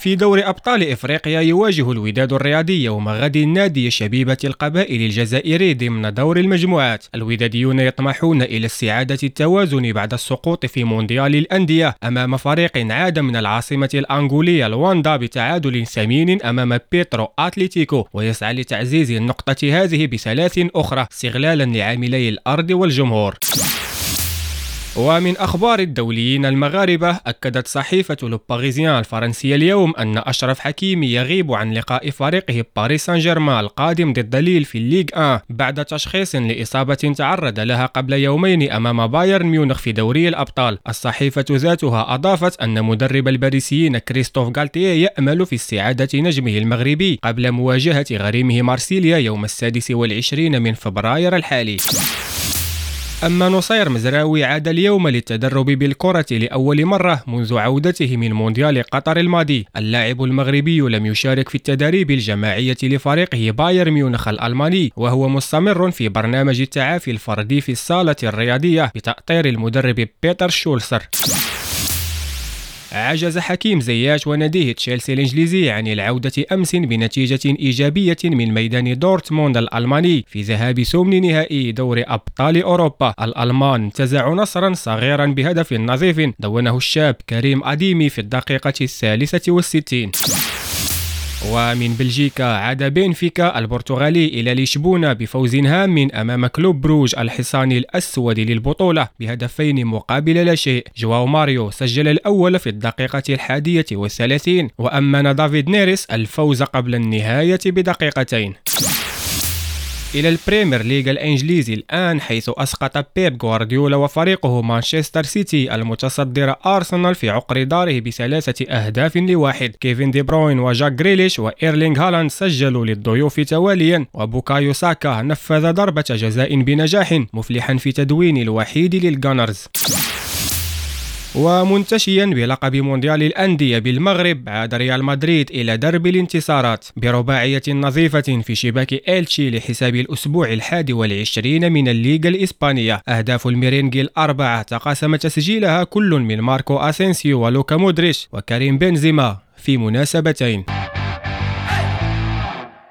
في دور أبطال إفريقيا يواجه الوداد الرياضي يوم غد النادي شبيبة القبائل الجزائري ضمن دور المجموعات. الوداديون يطمحون إلى استعادة التوازن بعد السقوط في مونديال الأندية أمام فريق عاد من العاصمة الأنغولية لواندا بتعادل ثمين أمام بيترو أتليتيكو ويسعى لتعزيز النقطة هذه بثلاث أخرى استغلالا لعاملي الأرض والجمهور. ومن أخبار الدوليين المغاربة أكدت صحيفة لوباريزيان الفرنسية اليوم أن أشرف حكيمي يغيب عن لقاء فريقه باريس سان جيرمان القادم ضد ليل في الليغ 1 بعد تشخيص لإصابة تعرض لها قبل يومين أمام بايرن ميونخ في دوري الأبطال. الصحيفة ذاتها أضافت أن مدرب الباريسيين كريستوف غالتيه يأمل في استعادة نجمه المغربي قبل مواجهة غريمه مارسيليا يوم السادس والعشرين من فبراير الحالي. أما نصير مزراوي عاد اليوم للتدرب بالكرة لأول مرة منذ عودته من مونديال قطر الماضي. اللاعب المغربي لم يشارك في التدريب الجماعية لفريقه بايرن ميونخ الألماني وهو مستمر في برنامج التعافي الفردي في الصالة الرياضية بتأطير المدرب بيتر شولسر. عجز حكيم زياش وناديه تشيلسي الإنجليزي عن العودة أمس بنتيجة إيجابية من ميدان دورتموند الألماني في ذهاب ثمن نهائي دور أبطال أوروبا. الألمان انتزعوا نصرا صغيرا بهدف نظيف دونه الشاب كريم أديمي في الدقيقة الثالثة والستين. ومن بلجيكا عاد بنفيكا البرتغالي إلى لشبونة بفوز هام أمام كلوب بروج الحصان الأسود للبطولة بهدفين مقابل لا شيء. جواو ماريو سجل الأول في الدقيقة الحادية والثلاثين وأمن دافيد نيريس الفوز قبل النهاية بدقيقتين. إلى البريمير ليغ الإنجليزي الآن حيث أسقط بيب غوارديولا وفريقه مانشستر سيتي المتصدر أرسنال في عقر داره بثلاثة أهداف لواحد. كيفن دي بروين وجاك جريليش وإيرلينغ هالاند سجلوا للضيوف تواليا وبوكايو ساكا نفذ ضربة جزاء بنجاح مفلحا في تدوين الوحيد للجانرز ومنتشيا بلقب مونديال الأندية بالمغرب عاد ريال مدريد إلى درب الانتصارات برباعية نظيفة في شباك إلتشي لحساب الأسبوع الحادي والعشرين من الليغا الإسبانية. أهداف الميرينجي الأربعة تقاسم تسجيلها كل من ماركو أسينسيو ولوكا مودريش وكريم بنزيما في مناسبتين.